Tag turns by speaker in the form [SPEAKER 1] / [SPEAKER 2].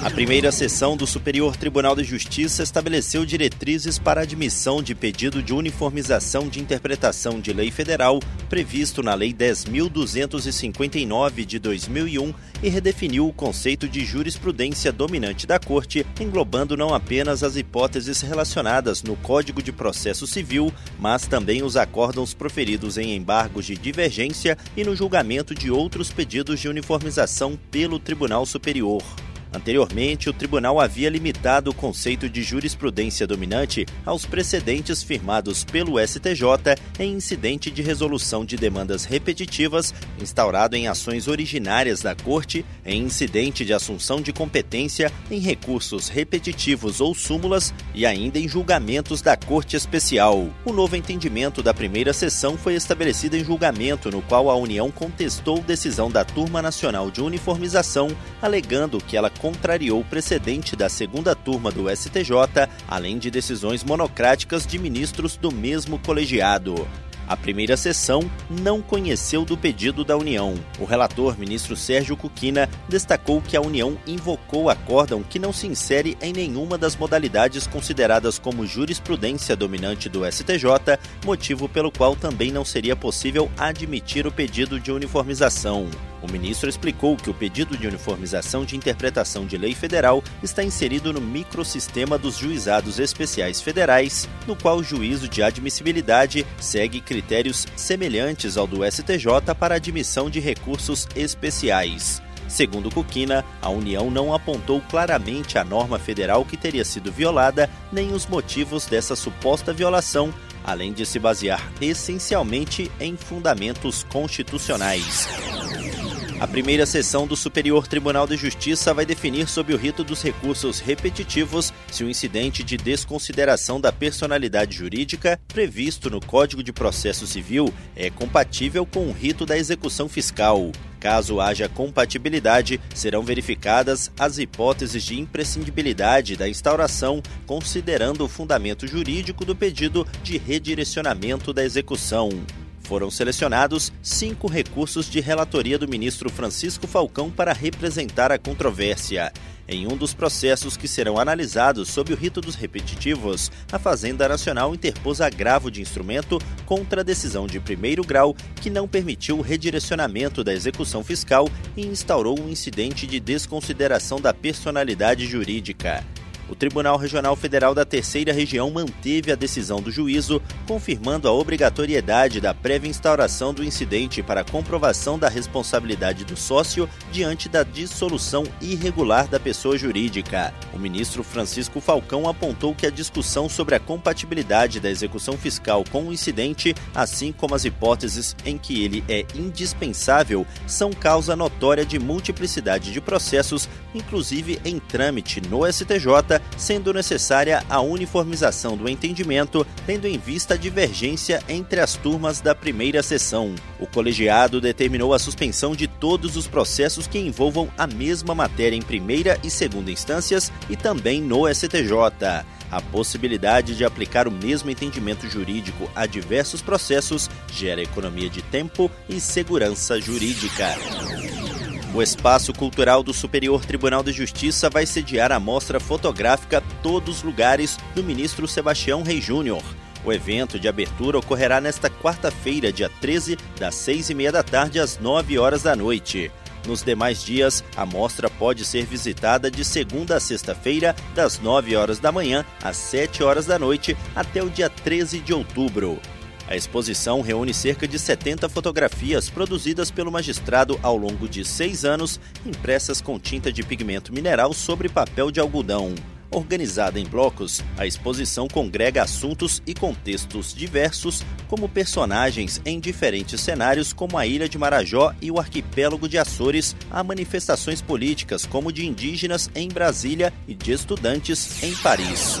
[SPEAKER 1] A primeira sessão do Superior Tribunal de Justiça estabeleceu diretrizes para admissão de pedido de uniformização de interpretação de lei federal previsto na Lei 10.259 de 2001 e redefiniu o conceito de jurisprudência dominante da Corte, englobando não apenas as hipóteses relacionadas no Código de Processo Civil, mas também os acórdãos proferidos em embargos de divergência e no julgamento de outros pedidos de uniformização pelo Tribunal Superior. Anteriormente, o tribunal havia limitado o conceito de jurisprudência dominante aos precedentes firmados pelo STJ em incidente de resolução de demandas repetitivas, instaurado em ações originárias da Corte, em incidente de assunção de competência, em recursos repetitivos ou súmulas e ainda em julgamentos da Corte Especial. O novo entendimento da primeira sessão foi estabelecido em julgamento, no qual a União contestou decisão da Turma Nacional de Uniformização, alegando que ela contrariou o precedente da segunda turma do STJ, além de decisões monocráticas de ministros do mesmo colegiado. A primeira sessão não conheceu do pedido da União. O relator, ministro Sérgio Cuquina, destacou que a União invocou acórdão que não se insere em nenhuma das modalidades consideradas como jurisprudência dominante do STJ, motivo pelo qual também não seria possível admitir o pedido de uniformização. O ministro explicou que o pedido de uniformização de interpretação de lei federal está inserido no microsistema dos juizados especiais federais, no qual o juízo de admissibilidade segue critérios semelhantes ao do STJ para admissão de recursos especiais. Segundo Cuquina, a União não apontou claramente a norma federal que teria sido violada, nem os motivos dessa suposta violação, além de se basear essencialmente em fundamentos constitucionais. A primeira sessão do Superior Tribunal de Justiça vai definir sob o rito dos recursos repetitivos se o incidente de desconsideração da personalidade jurídica previsto no Código de Processo Civil é compatível com o rito da execução fiscal. Caso haja compatibilidade, serão verificadas as hipóteses de imprescindibilidade da instauração, considerando o fundamento jurídico do pedido de redirecionamento da execução. Foram selecionados cinco recursos de relatoria do ministro Francisco Falcão para representar a controvérsia. Em um dos processos que serão analisados sob o rito dos repetitivos, a Fazenda Nacional interpôs agravo de instrumento contra a decisão de primeiro grau que não permitiu o redirecionamento da execução fiscal e instaurou um incidente de desconsideração da personalidade jurídica. O Tribunal Regional Federal da Terceira Região manteve a decisão do juízo, confirmando a obrigatoriedade da prévia instauração do incidente para comprovação da responsabilidade do sócio diante da dissolução irregular da pessoa jurídica. O ministro Francisco Falcão apontou que a discussão sobre a compatibilidade da execução fiscal com o incidente, assim como as hipóteses em que ele é indispensável, são causa notória de multiplicidade de processos, inclusive em trâmite no STJ sendo necessária a uniformização do entendimento, tendo em vista a divergência entre as turmas da primeira sessão. O colegiado determinou a suspensão de todos os processos que envolvam a mesma matéria em primeira e segunda instâncias e também no STJ. A possibilidade de aplicar o mesmo entendimento jurídico a diversos processos gera economia de tempo e segurança jurídica. O Espaço Cultural do Superior Tribunal de Justiça vai sediar a mostra fotográfica Todos Lugares do ministro Sebastião Rei Júnior. O evento de abertura ocorrerá nesta quarta-feira, dia 13, das 6 e meia da tarde às 9 horas da noite. Nos demais dias, a mostra pode ser visitada de segunda a sexta-feira, das 9 horas da manhã às 7 horas da noite, até o dia 13 de outubro. A exposição reúne cerca de 70 fotografias produzidas pelo magistrado ao longo de seis anos, impressas com tinta de pigmento mineral sobre papel de algodão. Organizada em blocos, a exposição congrega assuntos e contextos diversos, como personagens em diferentes cenários, como a ilha de Marajó e o arquipélago de Açores, a manifestações políticas, como de indígenas em Brasília e de estudantes em Paris.